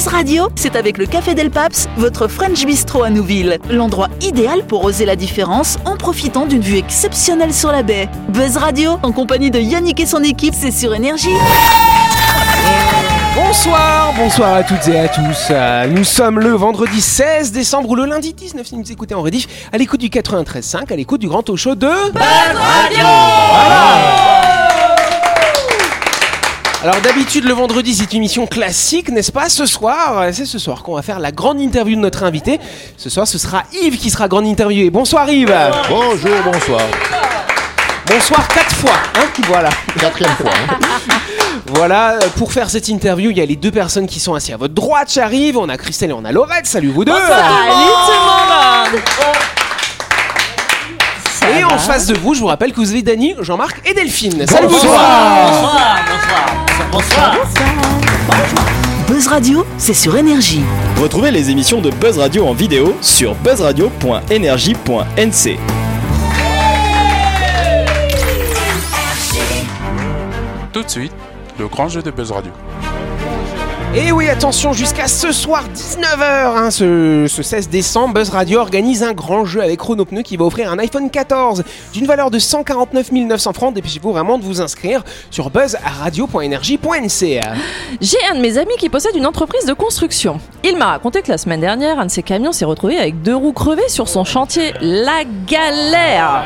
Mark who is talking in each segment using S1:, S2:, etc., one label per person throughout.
S1: Buzz Radio, c'est avec le Café Del Paps, votre French Bistro à Nouville. L'endroit idéal pour oser la différence en profitant d'une vue exceptionnelle sur la baie. Buzz Radio, en compagnie de Yannick et son équipe, c'est sur Énergie.
S2: Bonsoir, bonsoir à toutes et à tous. Euh, Nous sommes le vendredi 16 décembre ou le lundi 19 si vous nous écoutez en rediff, à l'écoute du 93.5, à l'écoute du grand talk show de Buzz Radio. Alors d'habitude le vendredi c'est une émission classique, n'est-ce pas? Ce soir, euh, c'est ce soir qu'on va faire la grande interview de notre invité. Ce soir ce sera Yves qui sera grande interviewé. Bonsoir Yves.
S3: Bonjour, bonsoir.
S2: Bonsoir quatre fois. Hein voilà.
S3: Quatrième fois. hein.
S2: Voilà, euh, pour faire cette interview, il y a les deux personnes qui sont assises à votre droite, j'arrive. On a Christelle et on a Laurette. Salut vous deux. Et en face de vous, je vous rappelle que vous avez Dany, Jean-Marc et Delphine. Salut vous deux.
S1: Buzz Radio, c'est sur Énergie.
S4: Retrouvez les émissions de Buzz Radio en vidéo sur buzzradio.energie.nc.
S5: Tout de suite, le grand jeu de Buzz Radio.
S2: Et oui, attention, jusqu'à ce soir 19h, hein, ce, ce 16 décembre, Buzz Radio organise un grand jeu avec Chronopneu qui va offrir un iPhone 14 d'une valeur de 149 900 francs. Dépêchez-vous vraiment de vous inscrire sur buzzradio.energie.nc.
S6: J'ai un de mes amis qui possède une entreprise de construction. Il m'a raconté que la semaine dernière, un de ses camions s'est retrouvé avec deux roues crevées sur son chantier. La galère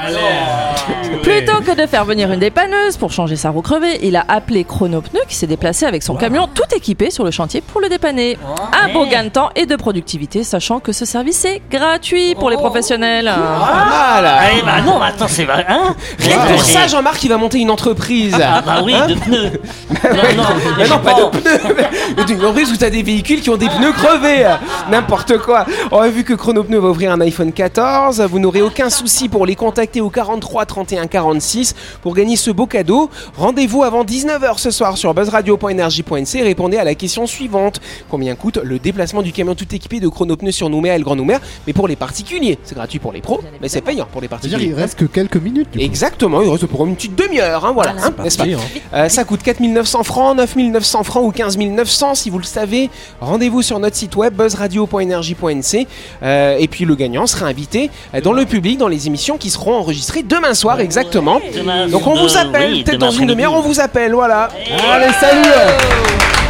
S6: Plutôt que de faire venir une dépanneuse pour changer sa roue crevée, il a appelé Chronopneu qui s'est déplacé avec son camion tout équipé sur le chantier pour le dépanner. Un beau gain de temps et de productivité, sachant que ce service est gratuit pour les professionnels.
S2: Ah là
S7: Eh bah non, attends, c'est vrai, hein
S2: Rien que pour ça, Jean-Marc, il va monter une entreprise.
S7: Ah bah oui,
S2: Hein
S7: de pneus. non, non,
S2: Mais non, pas de pneus. Mais Une entreprise où t'as des véhicules qui ont des pneus crevés. N'importe quoi. On a vu que Chronopneu va ouvrir un iPhone 14. Vous n'aurez aucun souci pour les contacter au 43 31 46 pour gagner ce beau cadeau. Rendez-vous avant 19h ce soir sur buzzradio.energie.nc et répondez à la question suivante. Combien coûte le déplacement du camion tout équipé de Chronopneu sur Nouméa et le Grand Nouméa Mais pour les particuliers, c'est gratuit pour les pros, mais c'est payant pour les
S3: C'est-à-dire
S2: particuliers.
S3: il reste que quelques minutes. du coup.
S2: Exactement, il reste pour une petite demi-heure, hein, voilà,
S6: Voilà.
S2: hein, n'est-ce pas
S3: parti, hein.
S2: Euh, Ça coûte 4900 francs, 9900 francs ou 15900 si vous le savez. Rendez-vous sur notre site web buzzradio.energie.nc euh, et puis le gagnant sera invité euh, dans le public dans les émissions qui seront enregistrées demain soir exactement.
S7: Demain-
S2: Donc on vous appelle,
S7: oui,
S2: peut-être dans une demi-heure on vous appelle, voilà.
S3: Allez, salut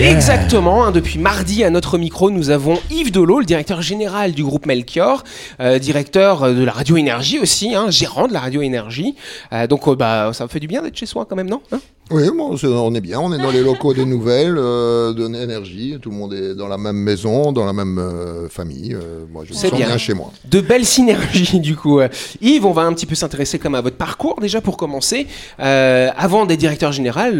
S2: Exactement, hein, depuis mardi à notre micro, nous avons Yves Delot, le directeur général du groupe Melchior, euh, directeur euh, de la radio Énergie aussi, hein, gérant de la radio Énergie. Euh, donc bah ça me fait du bien d'être chez soi quand même, non Hein?
S3: Oui, bon, on est bien. On est dans les locaux des nouvelles, euh, de l'énergie. Tout le monde est dans la même maison, dans la même euh, famille. euh, moi, je me sens
S2: bien.
S3: bien. chez moi.
S2: De belles synergies du coup. Yves, on va un petit peu s'intéresser comme à votre parcours déjà pour commencer. Avant d'être directeur général,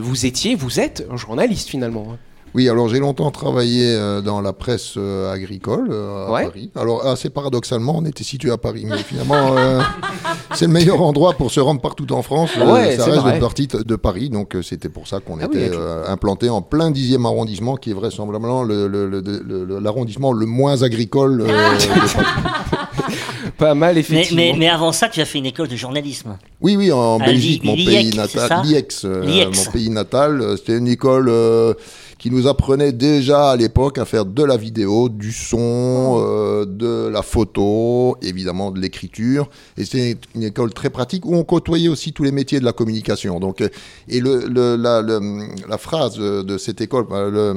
S2: vous étiez, vous êtes un journaliste finalement.
S3: Oui, alors j'ai longtemps travaillé euh, dans la presse euh, agricole euh, à
S2: Ouais.
S3: Paris. Alors assez paradoxalement, on était situé à Paris, mais finalement euh, c'est le meilleur endroit pour se rendre partout en France.
S2: Ouais,
S3: ça reste une partie de Paris, donc c'était pour ça qu'on
S2: Ah
S3: était euh, implanté en plein dixième arrondissement, qui est vraisemblablement le- le- le- le- le- l'arrondissement le, moins agricole. euh, de Paris.
S2: Pas mal effectivement.
S7: mais, mais avant ça, tu as fait une école de journalisme.
S3: Oui, oui, en
S7: À
S3: Belgique, mon pays natal, Liex, mon pays natal. C'était une école euh, qui nous apprenait déjà à l'époque à faire de la vidéo, du son, euh, de la photo, évidemment de l'écriture. Et c'est une école très pratique où on côtoyait aussi tous les métiers de la communication. Donc, euh, et le, le- la, le- la phrase de cette école, le,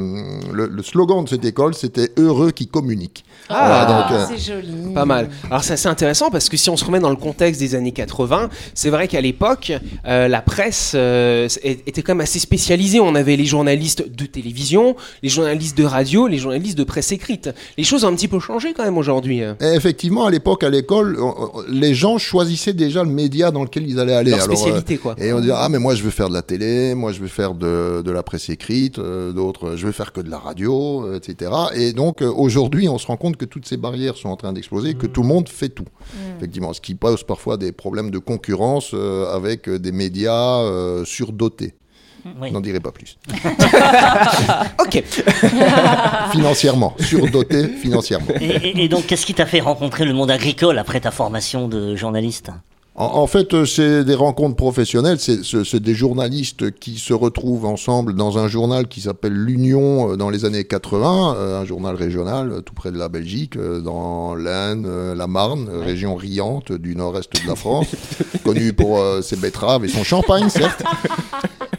S3: le- le slogan de cette école, c'était heureux qui communique.
S2: Ah,
S3: Voilà, donc, euh,
S6: C'est joli.
S2: Pas mal. Alors c'est assez intéressant parce que si on se remet dans le contexte des années 80, c'est vrai qu'à l'époque, euh, la presse euh, était quand même assez spécialisée. On avait les journalistes de télévision, les journalistes de radio, les journalistes de presse écrite. Les choses ont un petit peu changé quand même aujourd'hui. hein.
S3: Effectivement, à l'époque, à l'école, les gens choisissaient déjà le média dans lequel ils allaient aller.
S2: Leur
S3: Alors, euh,
S2: spécialité quoi.
S3: Et on dit ah mais moi je veux faire de la télé, moi je veux faire de, de la presse écrite, euh, d'autres je veux faire que de la radio, euh, etc. Et donc aujourd'hui on se rend compte que toutes ces barrières sont en train d'exploser, que tout le monde fait tout. Effectivement, ce qui pose parfois des problèmes de concurrence avec des médias surdotés.
S7: Oui.
S3: Je N'en dirai pas plus.
S2: Ok.
S3: financièrement, surdotés financièrement.
S7: Et, et- et donc, qu'est-ce qui t'a fait rencontrer le monde agricole après ta formation de journaliste?
S3: En, en fait, euh, c'est des rencontres professionnelles, c'est c'est- c'est des journalistes qui se retrouvent ensemble dans un journal qui s'appelle l'Union euh, dans les années 80, euh, un journal régional tout près de la Belgique, dans l'Aisne, la Marne, région riante du nord-est de la France, connu pour euh, ses betteraves et son champagne, certes.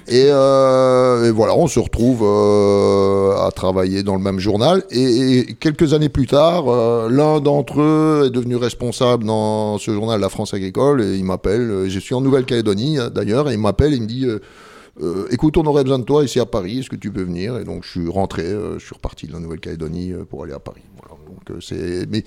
S3: Et, euh, et voilà, on se retrouve euh, à travailler dans le même journal. Et, quelques années plus tard, euh, l'un d'entre eux est devenu responsable dans ce journal La France Agricole. Et il m'appelle, euh, je suis en Nouvelle-Calédonie euh, d'ailleurs, et il m'appelle il me dit... euh, écoute, on aurait besoin de toi ici à Paris. Est-ce que tu peux venir? Et donc, je suis rentré. je suis reparti de la Nouvelle-Calédonie pour aller à Paris. Voilà. Donc, c'est. Mais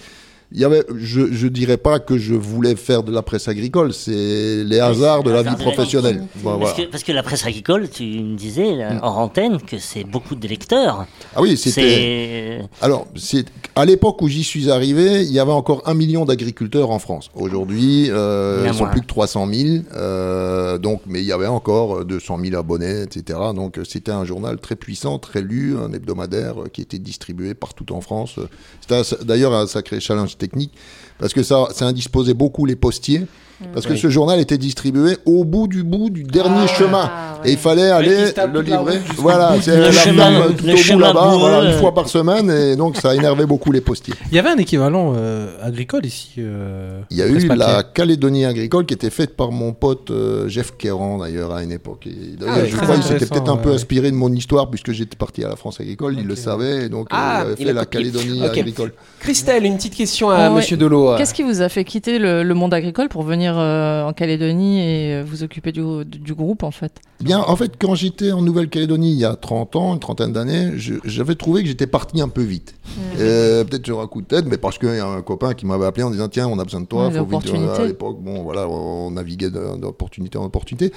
S3: il y avait. Je, je dirais pas que je voulais faire de la presse agricole. C'est les hasards de la vie professionnelle. Voilà.
S7: Parce, que, parce que la presse agricole, tu me disais là, hors antenne que c'est beaucoup de lecteurs.
S3: Ah oui, c'était. Alors, c'est à l'époque où j'y suis arrivé, il y avait encore un million d'agriculteurs en France. Aujourd'hui, euh,
S7: en
S3: ils sont
S7: moins.
S3: plus que 300 000. euh, donc, mais il y avait encore 200 000 abonnés, etc. Donc, euh, c'était un journal très puissant, très lu, un hebdomadaire euh, qui était distribué partout en France. Euh, C'était d'ailleurs un sacré challenge technique parce que ça, ça indisposait beaucoup les postiers. Parce que
S2: Oui.
S3: ce journal était distribué au bout du bout du dernier chemin. Et il fallait aller le livrer. Voilà, c'est la
S7: chemin,
S3: tout au bout là-bas, voilà, une fois par semaine. Et donc, ça énervait beaucoup les postiers.
S8: Il y avait un équivalent euh, agricole ici. euh,
S3: Il y a eu
S8: papier.
S3: la Calédonie agricole qui était faite par mon pote euh, Jeff Kéran d'ailleurs à une époque. Et D'ailleurs,
S2: Ah
S3: je crois qu'il s'était peut-être un peu
S8: ouais.
S3: inspiré de mon histoire puisque j'étais parti à la France agricole, il le savait, et donc
S2: Ah,
S3: il avait fait
S2: a
S3: la. Calédonie agricole.
S2: Christelle, une petite question à
S6: Ah ouais.
S2: Monsieur Delo.
S6: Qu'est-ce qui vous a fait quitter le monde agricole pour venir euh, en Calédonie et euh, vous occuper du, du groupe en fait
S3: Bien, en fait, quand j'étais en Nouvelle-Calédonie il y a 30 ans, une trentaine d'années, j'avais trouvé que j'étais parti un peu vite. Euh, Peut-être sur un coup de tête, mais parce qu'il y a un copain qui m'avait appelé en disant Tiens, on a besoin de toi.
S6: Ouais,
S3: faut vite.
S6: l'opportunité.
S3: À l'époque, bon, voilà, on naviguait d'opportunité en opportunité.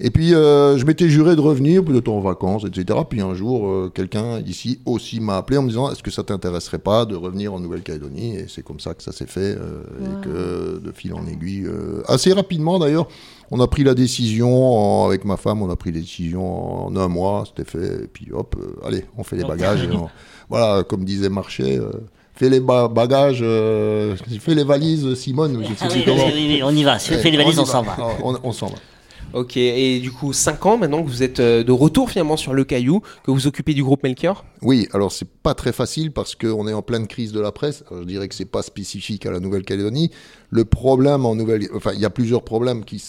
S3: Et puis, euh, je m'étais juré de revenir, peut-être en vacances, etc. Puis un jour, euh, quelqu'un ici aussi m'a appelé en me disant Est-ce que ça t'intéresserait pas de revenir en Nouvelle-Calédonie? Et c'est comme ça que ça s'est fait, euh, et que de fil en aiguille, euh, assez rapidement d'ailleurs, on a pris la décision en- avec ma femme, on a pris la décision en un mois, c'était fait, et puis hop, euh, allez, on fait les bagages. on- voilà, comme disait Marché, euh, fais les ba- bagages, euh, fais les valises, Simone, je sais
S7: Ah
S3: plus
S7: oui, oui, oui, on y va. Si on
S3: Ouais,
S7: fait les valises, on s'en va.
S3: On, on s'en va.
S2: Ok, et du coup, 5 ans maintenant que vous êtes euh, de retour finalement sur le caillou, que vous occupez du groupe Melchior?
S3: Oui, alors c'est pas très facile parce qu'on est en pleine crise de la presse. Alors, je dirais que c'est pas spécifique à la Nouvelle-Calédonie. Le problème en Nouvelle, enfin il y a plusieurs problèmes qui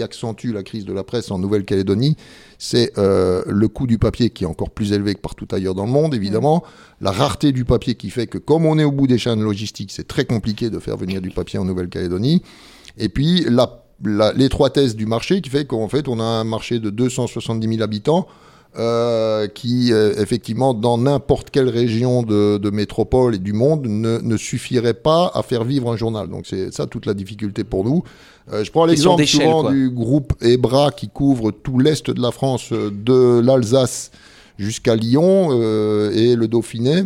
S3: accentuent la crise de la presse en Nouvelle-Calédonie. C'est euh, le coût du papier qui est encore plus élevé que partout ailleurs dans le monde, évidemment. La rareté du papier qui fait que comme on est au bout des chaînes logistiques, c'est très compliqué de faire venir du papier en Nouvelle-Calédonie. Et puis la- l'étroitesse du marché qui fait qu'en fait on a un marché de 270 000 habitants euh, qui euh, effectivement dans n'importe quelle région de, de métropole et du monde ne, ne suffirait pas à faire vivre un journal. Donc c'est ça toute la difficulté pour nous. Euh, je prends l'exemple souvent
S2: quoi.
S3: du groupe EBRA qui couvre tout l'est de la France, de l'Alsace jusqu'à Lyon euh, et le Dauphiné.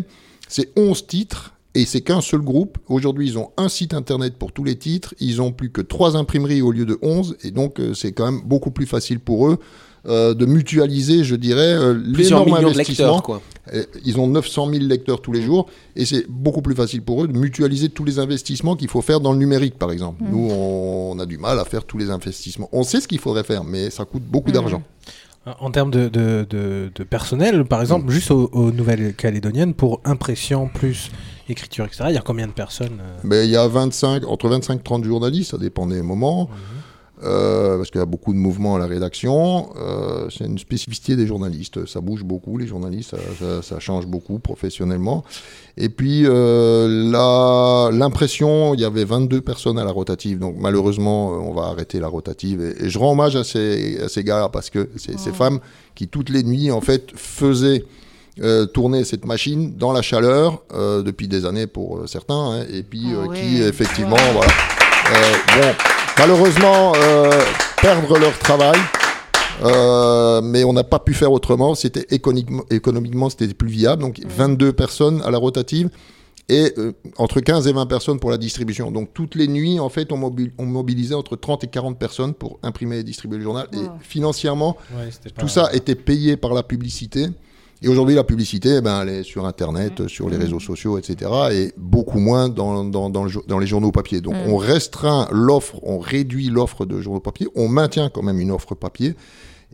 S3: C'est 11 titres et c'est qu'un seul groupe. Aujourd'hui, ils ont un site internet pour tous les titres. Ils ont plus que trois imprimeries au lieu de 11 et donc euh, c'est quand même beaucoup plus facile pour eux euh, de mutualiser, je dirais, euh, l'énorme
S2: de
S3: investissement.
S2: lecteurs, quoi.
S3: Euh, Ils ont 900 000 lecteurs tous les jours et c'est beaucoup plus facile pour eux de mutualiser tous les investissements qu'il faut faire dans le numérique, par exemple. Nous, on, on a du mal à faire tous les investissements. On sait ce qu'il faudrait faire, mais ça coûte beaucoup d'argent.
S8: En termes de, de, de, de personnel, par exemple, juste aux, aux Nouvelles-Calédoniennes, pour impression plus écriture, etc., il y a combien de personnes euh,
S3: Mais il y a 25, entre 25 et 30 journalistes, ça dépend des moments. Euh, parce qu'il y a beaucoup de mouvements à la rédaction. Euh, c'est une spécificité des journalistes. Ça bouge beaucoup, les journalistes, ça, ça- ça change beaucoup professionnellement. Et puis, euh, l'impression, il y avait 22 personnes à la rotative. Donc, malheureusement, euh, on va arrêter la rotative. Et, et je rends hommage à ces, à ces gars parce que c'est ces femmes qui, toutes les nuits, en fait, faisaient euh, tourner cette machine dans la chaleur euh, depuis des années pour euh, certains, hein, et puis
S6: Ah
S3: euh,
S6: ouais.
S3: qui effectivement, voilà, euh, bon, malheureusement euh, perdre leur travail. euh, mais on n'a pas pu faire autrement. C'était économiquement, économiquement c'était plus viable. Donc 22 personnes à la rotative et euh, entre 15 et 20 personnes pour la distribution. Donc toutes les nuits, en fait, on, mobil- on mobilisait entre 30 et 40 personnes pour imprimer et distribuer le journal. Et financièrement,
S8: ouais, c'était pas-
S3: tout ça était payé par la publicité. Et aujourd'hui, la publicité, eh ben, elle est sur Internet, sur les réseaux sociaux, etc. Et beaucoup moins dans, dans, dans, le jour- dans les journaux papier. Donc,
S6: Mm.
S3: on restreint l'offre, on réduit l'offre de journaux papier, on maintient quand même une offre papier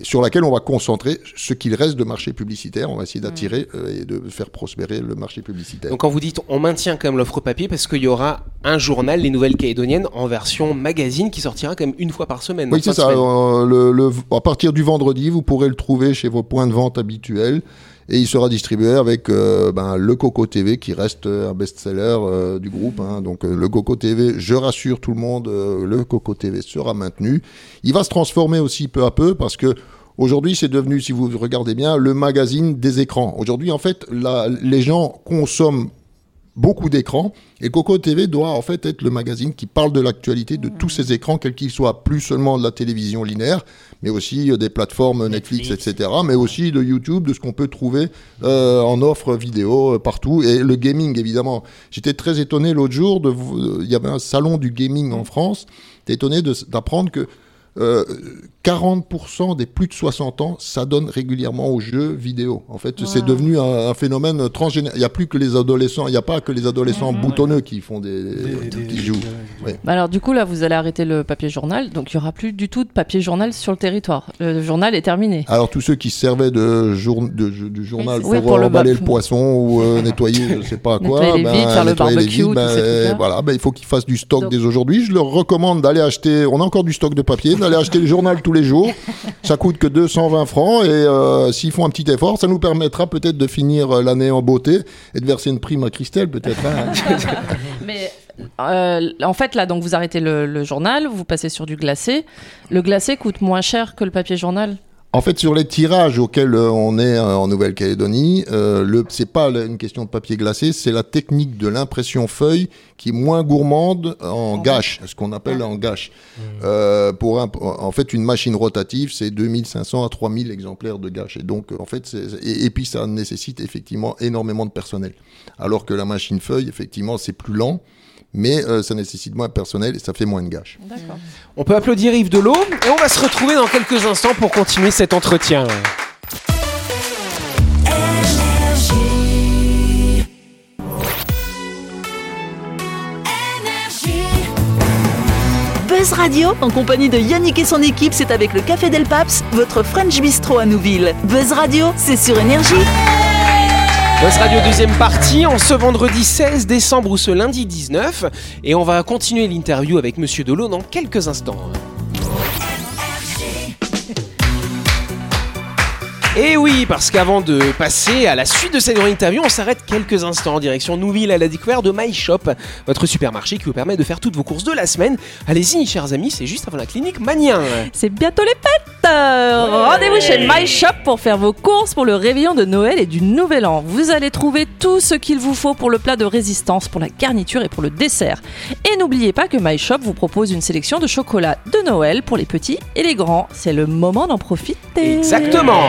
S3: sur laquelle on va concentrer ce qu'il reste de marché publicitaire. On va essayer d'attirer euh, et de faire prospérer le marché publicitaire.
S2: Donc quand vous dites on maintient quand même l'offre papier parce qu'il y aura un journal, les Nouvelles Calédoniennes, en version magazine qui sortira quand même une fois par semaine.
S3: Oui, c'est ça. euh, le, le- à partir du vendredi, vous pourrez le trouver chez vos points de vente habituels. Et il sera distribué avec euh, ben, le Coco TV qui reste euh, un best-seller euh, du groupe. hein. Donc le Coco TV, je rassure tout le monde, le Coco TV sera maintenu. Il va se transformer aussi peu à peu parce que aujourd'hui c'est devenu, si vous regardez bien, le magazine des écrans. Aujourd'hui en fait, la- les gens consomment beaucoup d'écrans et Coco TV doit en fait être le magazine qui parle de l'actualité de tous ces écrans, quels qu'ils soient, plus seulement de la télévision linéaire, mais aussi euh, des plateformes Netflix,
S7: Netflix.
S3: etc., mais aussi de YouTube, de ce qu'on peut trouver euh, en offre vidéo euh, partout, et le gaming évidemment. J'étais très étonné l'autre jour, de euh, il y avait un salon du gaming en France, j'étais étonné d'apprendre que euh, 40% des plus de 60 ans s'adonnent régulièrement aux jeux vidéo. En fait, c'est devenu un, un phénomène transgénéral. Il n'y a plus que les adolescents, il n'y a pas que les adolescents boutonneux qui font des,
S8: Des- des-
S3: qui jouent. Oui.
S6: Bah alors du coup là vous allez arrêter le papier journal, donc il y aura plus du tout de papier journal sur le territoire. Le journal est terminé.
S3: Alors tous ceux qui se servaient de, jour, de, du journal
S6: Oui,
S3: pour,
S6: pour le
S3: emballer le poisson ou euh, nettoyer je sais pas quoi,
S6: Nettoyer les vides, faire le barbecue,
S3: vides, ben,
S6: ces trucs-là.
S3: voilà, ben, il faut qu'ils fassent du stock
S6: Donc-
S3: dès aujourd'hui. Je leur recommande d'aller acheter, on a encore du stock de papier, d'aller acheter le journal tous les jours. Ça coûte que 220 francs et euh, s'ils font un petit effort, ça nous permettra peut-être de finir euh, l'année en beauté et de verser une prime à Christelle peut-être. hein.
S6: Mais euh, en fait là donc vous arrêtez le journal, vous passez sur du glacé. Le glacé coûte moins cher que le papier journal.
S3: En fait, sur les tirages auxquels euh, on est euh, en Nouvelle-Calédonie, euh, le c'est pas une question de papier glacé, c'est la technique de l'impression feuille qui est moins gourmande en gâche, ce qu'on appelle en gâche. Euh, pour un, en fait, une machine rotative, c'est 2500 à 3000 exemplaires de gâche. Et donc, euh, en fait, et puis ça nécessite effectivement énormément de personnel. Alors que la machine feuille, effectivement, c'est plus lent. Mais euh, ça nécessite moins de personnel et ça fait moins de gâche.
S2: On peut applaudir Yves Delot et on va se retrouver dans quelques instants pour continuer cet entretien.
S1: Buzz Radio, en compagnie de Yannick et son équipe, c'est avec le Café Del Paps, votre French Bistro à Nouville. Buzz Radio, c'est sur Énergie.
S2: Buzz Radio deuxième partie en ce vendredi 16 décembre ou ce lundi 19 et on va continuer l'interview avec Monsieur Delot dans quelques instants. Et oui, parce qu'avant de passer à la suite de cette grande interview, on s'arrête quelques instants en direction Nouville à la découverte de My Shop, votre supermarché qui vous permet de faire toutes vos courses de la semaine. Allez-y, chers amis, c'est juste avant la clinique Manien.
S6: C'est bientôt les fêtes Euh, Rendez-vous chez My Shop pour faire vos courses pour le réveillon de Noël et du Nouvel An. Vous allez trouver tout ce qu'il vous faut pour le plat de résistance, pour la garniture et pour le dessert. Et n'oubliez pas que My Shop vous propose une sélection de chocolat de Noël pour les petits et les grands. C'est le moment d'en profiter.
S2: Exactement.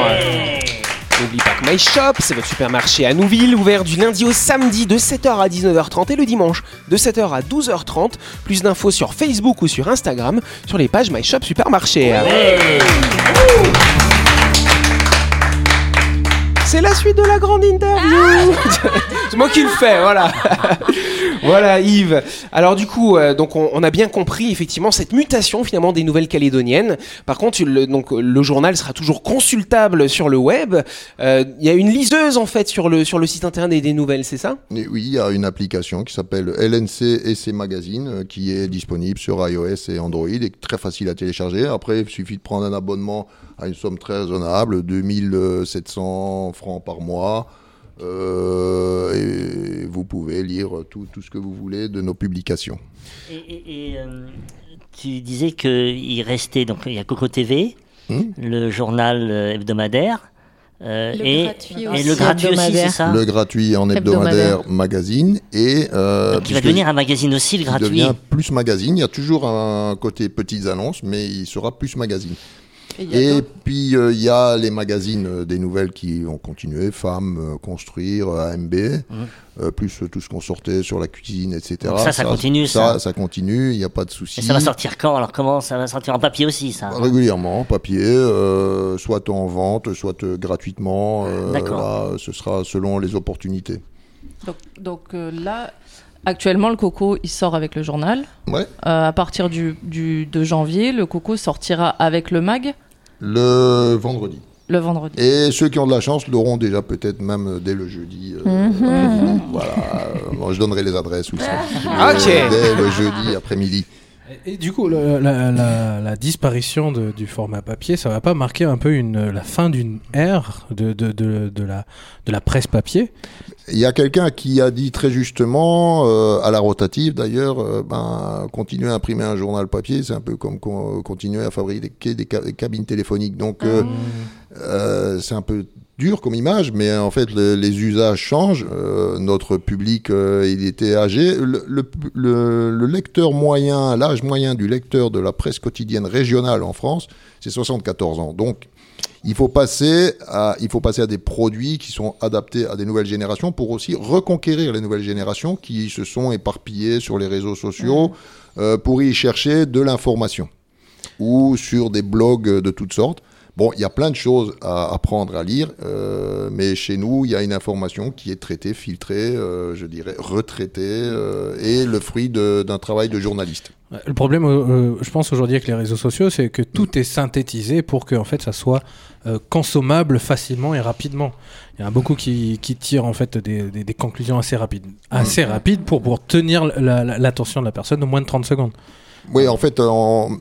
S2: N'oublie pas que My Shop, c'est votre supermarché à Nouville, ouvert du lundi au samedi de 7h à 19h30 et le dimanche de 7h à 12h30. Plus d'infos sur Facebook ou sur Instagram sur les pages My Shop Supermarché. C'est la suite de la grande interview. c'est moi qui le fais, voilà. voilà Yves. Alors du coup, euh, donc on, on a bien compris effectivement cette mutation finalement des nouvelles calédoniennes. Par contre, le, donc le journal sera toujours consultable sur le web. Euh, Il y a une liseuse en fait sur le sur le site internet des, nouvelles, c'est ça?
S3: Oui, il y a une application qui s'appelle LNC magazines euh, qui est disponible sur iOS et Android et très facile à télécharger. Après, il suffit de prendre un abonnement à une somme très raisonnable, 2700 francs par mois. Euh, et vous pouvez lire tout, tout ce que vous voulez de nos publications.
S7: Et, et- et, euh, tu disais qu'il restait, donc il y a Coco TV,
S3: Hmm
S7: le journal euh, hebdomadaire, euh,
S9: Le
S7: et,
S9: gratuit
S7: et
S9: aussi,
S7: le gratuit aussi, c'est ça
S3: Le gratuit en hebdomadaire,
S9: Hebdomadaire.
S3: magazine et euh,
S7: Donc, va devenir un magazine aussi, le
S3: il
S7: gratuit.
S3: devient plus magazine. Il y a toujours un côté petites annonces, mais il sera plus magazine.
S6: Et il y a
S3: Et
S6: d'autres-
S3: puis euh, il y a les magazines euh, des nouvelles qui ont continué, Femmes, euh, Construire, AMB, euh, plus euh, tout ce qu'on sortait sur la cuisine, etc.
S7: Donc ça, ça continue, ça.
S3: Ça, ça continue, il n'y a pas de souci.
S7: Et ça va sortir quand Alors comment Ça va sortir en papier aussi, ça?
S3: Régulièrement, papier, euh, soit en vente, soit euh, gratuitement. euh,
S7: D'accord.
S3: là, ce sera selon les opportunités.
S6: Donc, donc, euh, là, actuellement, le coco, il sort avec le journal.
S3: Ouais.
S6: Euh, à partir du, du- de janvier, le coco sortira avec le mag?
S3: Le vendredi.
S6: le vendredi.
S3: Et ceux qui ont de la chance l'auront déjà peut-être même euh, dès le jeudi. euh,
S6: Mhm.
S3: Voilà. euh, bon, je donnerai les adresses aussi.
S2: Ok.
S3: Dès le jeudi après-midi.
S8: Et, et du coup, la, la- la disparition de- du format papier, ça va pas marquer un peu une, la fin d'une ère de, de, de, de la, de la presse papier?
S3: Il y a quelqu'un qui a dit très justement, euh, à la rotative d'ailleurs, euh, ben, continuer à imprimer un journal papier, c'est un peu comme con- continuer à fabriquer des, ca- des cabines téléphoniques. Donc, euh, euh, c'est un peu dur comme image, mais en fait, le- les usages changent. Euh, notre public, euh, il était âgé. Le, le- le- le lecteur moyen, l'âge moyen du lecteur de la presse quotidienne régionale en France, c'est 74 ans. Donc, il faut passer à, il faut passer à des produits qui sont adaptés à des nouvelles générations pour aussi reconquérir les nouvelles générations qui se sont éparpillées sur les réseaux sociaux euh, pour y chercher de l'information ou sur des blogs de toutes sortes. Bon, il y a plein de choses à apprendre à lire, euh, mais chez nous, il y a une information qui est traitée, filtrée, euh, je dirais retraitée, euh, et le fruit d'un travail de journaliste.
S8: Le problème, je pense aujourd'hui avec les réseaux sociaux, c'est que tout est synthétisé pour que en fait ça soit consommable facilement et rapidement. Il y en a beaucoup qui, qui tirent en fait des, des- des conclusions assez rapides, assez rapides pour pour tenir la- la- l'attention de la personne au moins de 30 secondes.
S3: Oui, en fait,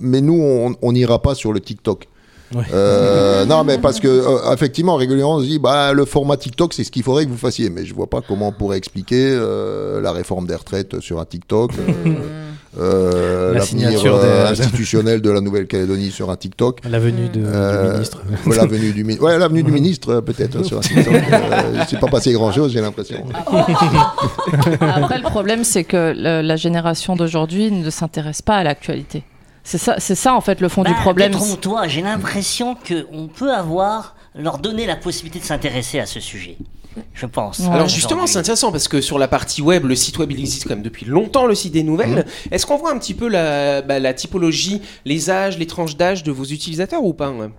S3: mais nous, on n'ira pas sur le TikTok.
S8: Ouais.
S3: Euh, non, mais parce que euh, effectivement, régulièrement, on se dit, bah, le format TikTok, c'est ce qu'il faudrait que vous fassiez. Mais je vois pas comment on pourrait expliquer euh, la réforme des retraites sur un TikTok, euh, euh,
S8: La
S3: l'avenir
S8: signature
S3: euh,
S8: des-
S3: institutionnel de la Nouvelle-Calédonie sur un TikTok.
S8: La venue de,
S3: Euh,
S8: du ministre.
S3: ouais, l'avenue du, mi- ouais, l'avenue du ministre, euh, peut-être, sur un TikTok. Euh, c'est pas passé grand-chose, j'ai l'impression.
S6: Après, le problème, c'est que le- la génération d'aujourd'hui ne s'intéresse pas à l'actualité. C'est ça, c'est ça en fait le fond du
S7: Bah,
S6: problème.
S7: Détrompe-toi, j'ai l'impression qu'on peut avoir, leur donner la possibilité de s'intéresser à ce sujet. Je pense.
S6: Ouais.
S2: Alors justement, c'est intéressant parce que sur la partie web, le site web il existe quand même depuis longtemps, le site des nouvelles. Est-ce qu'on voit un petit peu la, bah, la typologie, les âges, les tranches d'âge de vos utilisateurs ou pas ouais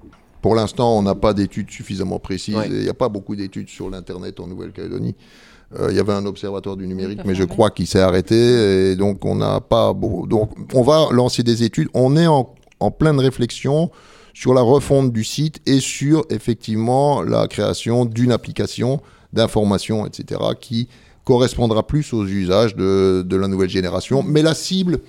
S3: Pour l'instant, on n'a pas d'études suffisamment précises.
S2: Ouais.
S3: Il n'y a pas beaucoup d'études sur l'Internet en Nouvelle-Calédonie. Euh, Il y avait un observatoire du numérique, mais je crois qu'il s'est arrêté. Et donc, on n'a pas beau- Donc, on va lancer des études. On est en, en pleine réflexion sur la refonte du site et sur, effectivement, la création d'une application d'information, etc., qui correspondra plus aux usages de, de la nouvelle génération. Mais la cible,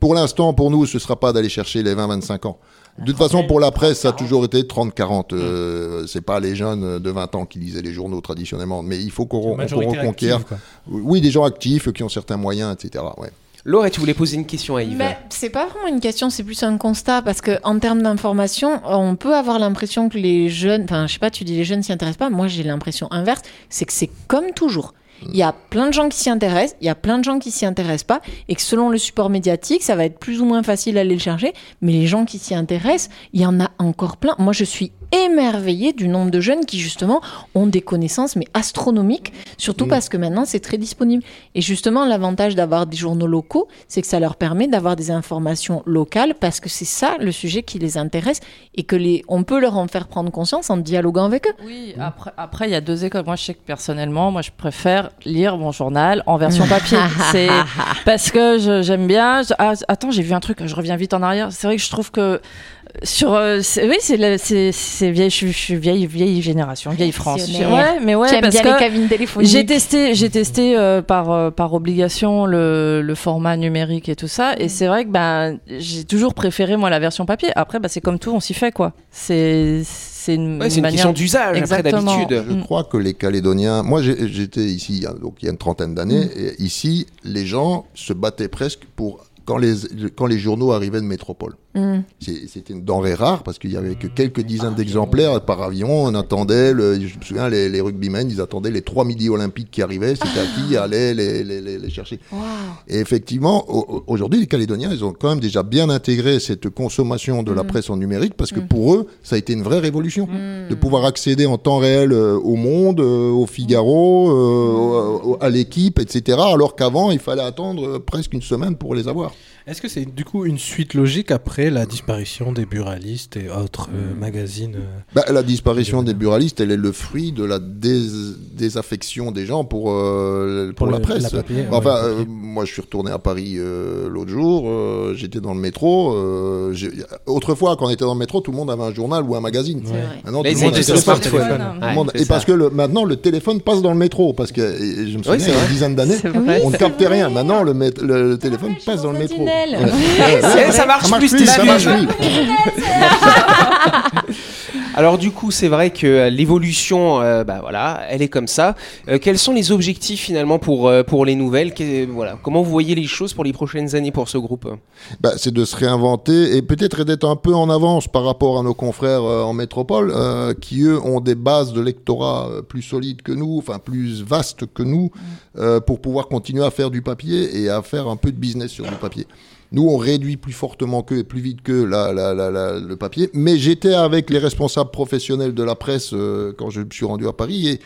S3: pour l'instant, pour nous, ce ne sera pas d'aller chercher les 20-25 ans. De toute façon, pour la presse, ça a toujours été 30-40. Euh, c'est pas les jeunes de 20 ans qui lisaient les journaux traditionnellement, mais il faut qu'on reconquiert.
S8: active.
S3: Oui, des gens actifs qui ont certains moyens, etc. Ouais.
S2: Laure, tu voulais poser une question à Yves
S9: Mais c'est pas vraiment une question, c'est plus un constat parce que en termes d'information, on peut avoir l'impression que les jeunes, enfin je sais pas, tu dis les jeunes s'y intéressent pas. Moi j'ai l'impression inverse, c'est que c'est comme toujours. Il y a plein de gens qui s'y intéressent, il y a plein de gens qui s'y intéressent pas, et que selon le support médiatique, ça va être plus ou moins facile d'aller le chercher. Mais les gens qui s'y intéressent, il y en a encore plein. Moi, je suis émerveillée du nombre de jeunes qui justement ont des connaissances mais astronomiques, surtout parce que maintenant c'est très disponible. Et justement, l'avantage d'avoir des journaux locaux, c'est que ça leur permet d'avoir des informations locales parce que c'est ça le sujet qui les intéresse et que les, on peut leur en faire prendre conscience en dialoguant avec eux.
S6: Oui, après, après, il y a deux écoles. Moi, je sais que personnellement, moi, je préfère lire mon journal en version papier. c'est parce que j'aime bien. je- ah, attends, j'ai vu un truc. Je reviens vite en arrière. C'est vrai que je trouve que sur, euh, oui, c'est la- c'est c'est vieille. Je, suis- je suis vieille, vieille génération, vieille France. Ouais, mais ouais,
S9: J'aime
S6: parce
S9: bien
S6: que
S9: les cabines téléphoniques.
S6: j'ai testé, j'ai testé euh, par euh, par obligation le, le format numérique et tout ça,
S9: Mm.
S6: et c'est vrai que ben j'ai toujours préféré moi la version papier. Après, bah, c'est comme tout, on s'y fait quoi. C'est c'est une,
S2: Ouais, c'est une
S6: manière-
S2: question d'usage après
S6: Exactement.
S2: d'habitude.
S3: Je
S6: Mm.
S3: crois que les Calédoniens, moi j'ai- j'étais ici il y a- donc il y a une trentaine d'années,
S6: Mm.
S3: et ici les gens se battaient presque pour quand les, quand les journaux arrivaient de métropole.
S9: Mm.
S3: C'était une denrée rare parce qu'il y avait que quelques dizaines d'exemplaires par avion. On attendait, le, je me souviens, les, les rugbymen, ils attendaient les trois midis olympiques qui arrivaient. C'était à qui allait les, les, chercher. Et effectivement, au- au- aujourd'hui, les Calédoniens, ils ont quand même déjà bien intégré cette consommation de la presse en numérique parce que pour eux, ça a été une vraie révolution de pouvoir accéder en temps réel euh, au Monde, euh, au Figaro, euh, à l'équipe, etc. Alors qu'avant, il fallait attendre presque une semaine pour les avoir.
S8: Est-ce que c'est du coup une suite logique après la disparition des buralistes et autres euh, magazines euh,
S3: Bah, la disparition des buralistes, elle est le fruit de la dés- désaffection des gens pour, euh, pour,
S8: Pour
S3: la
S8: le-
S3: presse.
S8: la papier,
S3: enfin,
S8: ouais,
S3: euh, moi, je suis retourné à Paris euh, l'autre jour. euh, J'étais dans le métro. euh, autrefois, quand on était dans le métro, tout le monde avait un journal ou un magazine.
S9: C'est vrai.
S3: Maintenant, tout
S2: ils
S3: le monde
S2: le smartphone. Ouais,
S3: Et parce que le- maintenant, le téléphone passe dans le métro. Parce que et je me souviens,
S2: c'est
S3: il y a une dizaine d'années, on ne captait rien. Maintenant, le, le téléphone passe dans le métro. Ouais. Ouais.
S2: Eh, ça marche
S3: Ça marche
S2: plus,
S3: plus,
S2: tes
S3: ça marche plus.
S2: Alors du coup, c'est vrai que euh, l'évolution, euh, bah voilà, elle est comme ça. Euh, quels sont les objectifs finalement pour euh, pour les nouvelles? Que- Voilà, comment vous voyez les choses pour les prochaines années pour ce groupe?
S3: Bah, c'est de se réinventer et peut-être d'être un peu en avance par rapport à nos confrères euh, en métropole euh, qui eux ont des bases de lectorat plus solides que nous, enfin plus vastes que nous, euh, pour pouvoir continuer à faire du papier et à faire un peu de business sur du papier. Nous, on réduit plus fortement que et plus vite que la, la, la, la- le papier. Mais j'étais avec les responsables professionnels de la presse euh, quand je me suis rendu à Paris et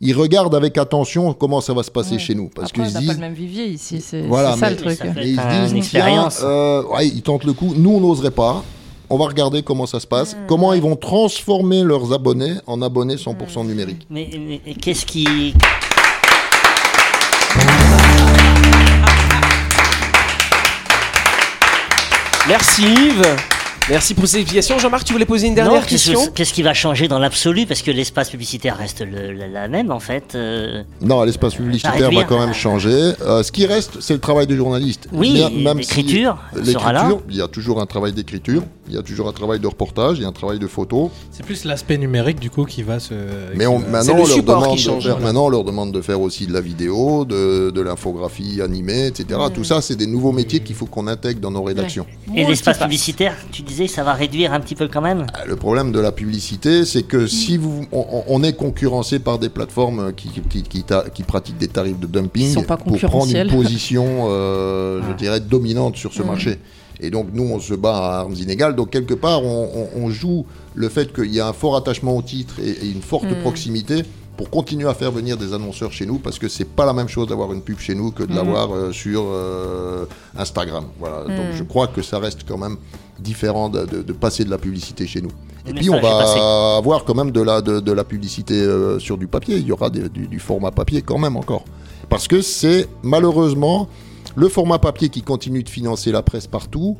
S3: ils regardent avec attention comment ça va se passer
S6: Ouais.
S3: chez nous. Parce qu'ils disent,
S6: pas le même vivier ici, c'est
S3: Voilà,
S6: ça
S3: mais-
S6: le truc.
S7: Ça fait
S3: et ils se disent,
S7: une
S3: tiens,
S7: expérience.
S3: euh, ouais, ils tentent le coup. Nous, on n'oserait pas. On va regarder comment ça se passe. Comment ils vont transformer leurs abonnés en abonnés 100% numériques.
S7: Mais, mais qu'est-ce qui.
S2: Merci Yves. Merci pour ces explications. Jean-Marc, tu voulais poser une dernière
S7: Non,
S2: question
S7: Qu'est-ce qui va changer dans l'absolu? Parce que l'espace publicitaire reste le- la, la même en fait. euh,
S3: Non, l'espace publicitaire va
S7: réduire.
S3: quand même changer. Euh, ce qui reste, c'est le travail du journaliste.
S7: Oui,
S3: si
S7: l'écriture sera là.
S3: l'écriture, il y a toujours un travail d'écriture, il y a toujours un travail de reportage, il y a un travail de photo.
S8: C'est plus l'aspect numérique du coup qui va se.
S3: Mais on,
S8: va-
S3: maintenant, on
S2: le
S3: leur demande
S2: qui
S3: de
S2: change,
S3: faire,
S2: voilà.
S3: maintenant, on leur demande de faire aussi de la vidéo, de, de l'infographie animée, etc. Tout ça, c'est des nouveaux métiers qu'il faut qu'on intègre dans nos rédactions.
S7: Et l'espace publicitaire, tu disais, ça va réduire un petit peu quand même
S3: Ah, Le problème de la publicité, c'est que si vous, on, on est concurrencé par des plateformes qui, qui, qui, ta- qui pratiquent des tarifs de dumping pour prendre une position, euh, je dirais, dominante sur ce marché. Et donc nous, on se bat à armes inégales. Donc quelque part, on, on- on joue le fait qu'il y a un fort attachement au titre et, et une forte proximité pour continuer à faire venir des annonceurs chez nous, parce que c'est pas la même chose d'avoir une pub chez nous que de l'avoir euh, sur euh, Instagram. Voilà. Donc je crois que ça reste quand même différent de, de- de passer de la publicité chez nous. Et puis on
S7: passé.
S3: va avoir quand même de la, de, de la publicité euh, sur du papier. Il y aura des- du, du format papier quand même encore. Parce que c'est malheureusement le format papier qui continue de financer la presse partout.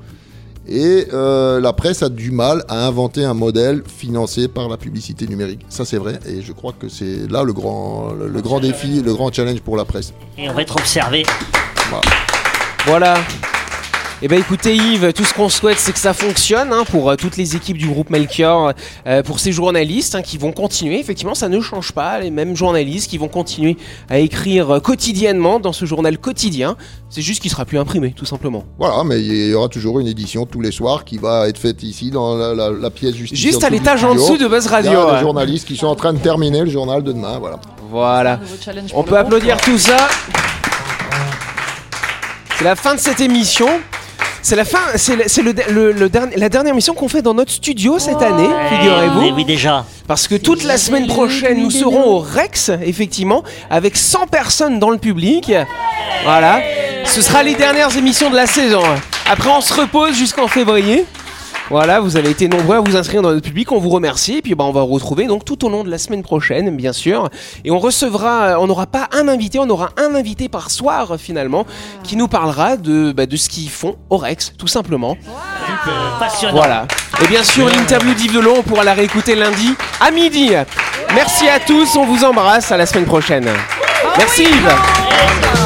S3: Et euh, la presse a du mal à inventer un modèle financé par la publicité numérique. Ça c'est vrai. Et je crois que c'est là le grand, le, le grand défi, le grand challenge pour la presse.
S7: Et on va être observé.
S2: Voilà. Eh ben écoutez Yves, tout ce qu'on souhaite c'est que ça fonctionne hein, pour euh, toutes les équipes du groupe Melchior, euh, pour ces journalistes hein, qui vont continuer. Effectivement, ça ne change pas. Les mêmes journalistes qui vont continuer à écrire euh, quotidiennement dans ce journal quotidien. C'est juste qu'il sera plus imprimé, tout simplement.
S3: Voilà, mais il y aura toujours une édition tous les soirs qui va être faite ici dans la, la- la pièce juste ici
S2: Juste
S3: en
S2: à l'étage en dessous de Buzz
S3: Il y a
S2: Radio.
S3: des
S2: ouais.
S3: journalistes qui sont en train de terminer le journal de demain. Voilà.
S2: Voilà. On peut applaudir tout ça. C'est la fin de cette émission. C'est la fin, c'est le, c'est le, le- le dernier- la dernière émission qu'on fait dans notre studio cette année, figurez-vous.
S7: oui, déjà.
S2: Parce que toute la semaine prochaine, nous serons au Rex, effectivement, avec 100 personnes dans le public. Voilà. Ce sera les dernières émissions de la saison. Après, on se repose jusqu'en février. Voilà, vous avez été nombreux à vous inscrire dans notre public, on vous remercie. Et puis bah, on va vous retrouver donc tout au long de la semaine prochaine, bien sûr. Et on recevra, euh, on n'aura pas un invité, on aura un invité par soir finalement, qui nous parlera de, bah, de ce qu'ils font au Rex, tout simplement.
S7: Passionnant.
S2: Voilà. Et bien sûr, l'interview d'Yves Delon, on pourra la réécouter lundi à midi. Merci à tous, on vous embrasse, à la semaine prochaine. Merci Yves.